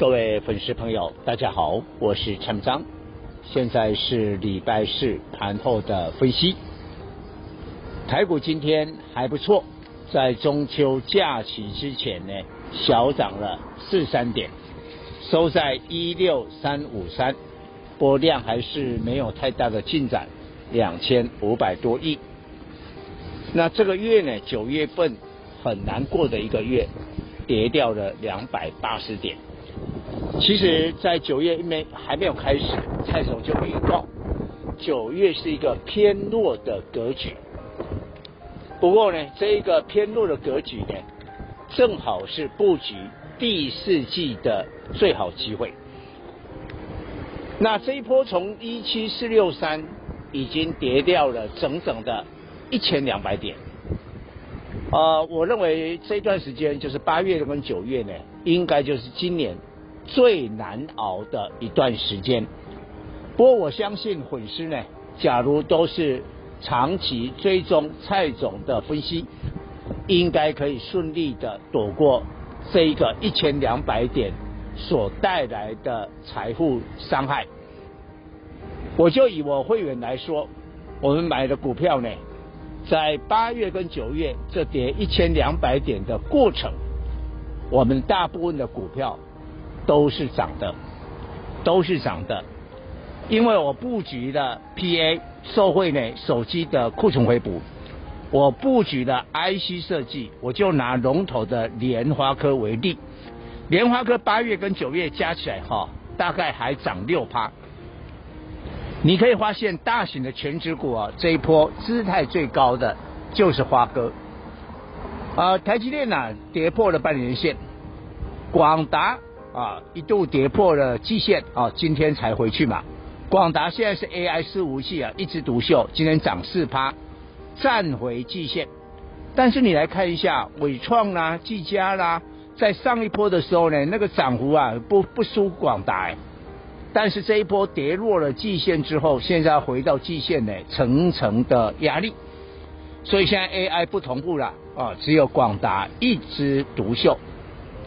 各位粉丝朋友，大家好，我是陈章，现在是礼拜四盘后的分析。台股今天还不错，在中秋假期之前呢，小涨了四三点，收在一六三五三，波量还是没有太大的进展，两千五百多亿。那这个月呢，九月份很难过的一个月，跌掉了两百八十点。其实，在九月没还没有开始，蔡总就预告，九月是一个偏弱的格局。不过呢，这一个偏弱的格局呢，正好是布局第四季的最好机会。那这一波从一七四六三已经跌掉了整整的一千两百点。呃，我认为这段时间就是八月跟九月呢，应该就是今年。最难熬的一段时间，不过我相信粉丝呢，假如都是长期追踪蔡总的分析，应该可以顺利的躲过这一个一千两百点所带来的财富伤害。我就以我会员来说，我们买的股票呢，在八月跟九月这跌一千两百点的过程，我们大部分的股票。都是涨的，都是涨的，因为我布局了 PA 受惠呢手机的库存回补，我布局了 IC 设计，我就拿龙头的联发科为例，联发科八月跟九月加起来哈，大概还涨六趴。你可以发现大型的全值股啊，这一波姿态最高的就是花哥，啊，台积电呢跌破了半年线，广达。啊，一度跌破了季线啊，今天才回去嘛。广达现在是 AI 伺服器啊，一枝独秀，今天涨四趴，站回季线。但是你来看一下伟创啦、技嘉啦，在上一波的时候呢，那个涨幅啊不不输广达哎。但是这一波跌落了季线之后，现在回到季线呢，层层的压力。所以现在 AI 不同步了啊，只有广达一枝独秀。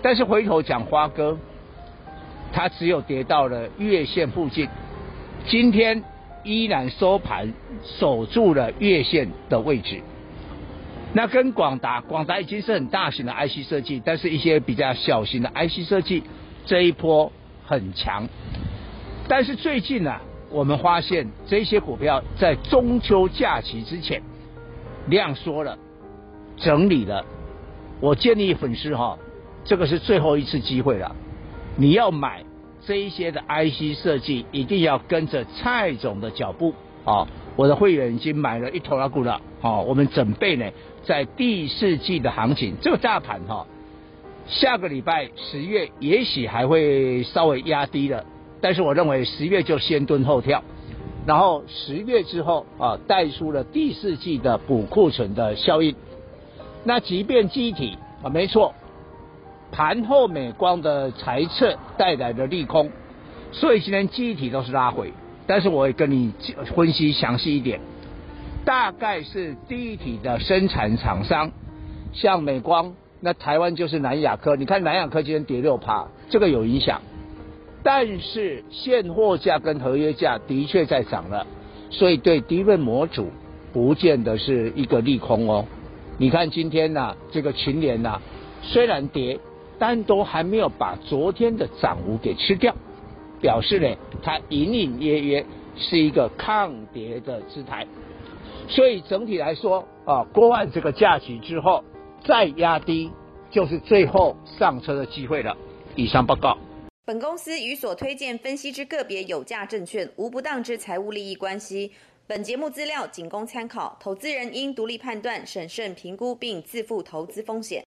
但是回头讲花哥。它只有跌到了月线附近，今天依然收盘守住了月线的位置。那跟广达，广达已经是很大型的 IC 设计，但是一些比较小型的 IC 设计这一波很强。但是最近呢、啊，我们发现这些股票在中秋假期之前量缩了，整理了。我建议粉丝哈，这个是最后一次机会了。你要买这一些的 IC 设计，一定要跟着蔡总的脚步啊！我的会员已经买了一头拉股了啊！我们准备呢，在第四季的行情，这个大盘哈，下个礼拜十月也许还会稍微压低了，但是我认为十月就先蹲后跳，然后十月之后啊，带出了第四季的补库存的效应。那即便机体啊，没错。盘后美光的财测带来的利空，所以今天记忆体都是拉回。但是我会跟你分析详细一点，大概是第一体的生产厂商，像美光，那台湾就是南亚科。你看南亚科今天跌六趴，这个有影响。但是现货价跟合约价的确在涨了，所以对 DRAM 模组不见得是一个利空哦。你看今天呐、啊，这个群联呐，虽然跌。但都还没有把昨天的涨幅给吃掉，表示呢，它隐隐约约是一个抗跌的姿态。所以整体来说啊，过完这个假期之后再压低，就是最后上车的机会了。以上报告。本公司与所推荐分析之个别有价证券无不当之财务利益关系。本节目资料仅供参考，投资人应独立判断、审慎评估并自负投资风险。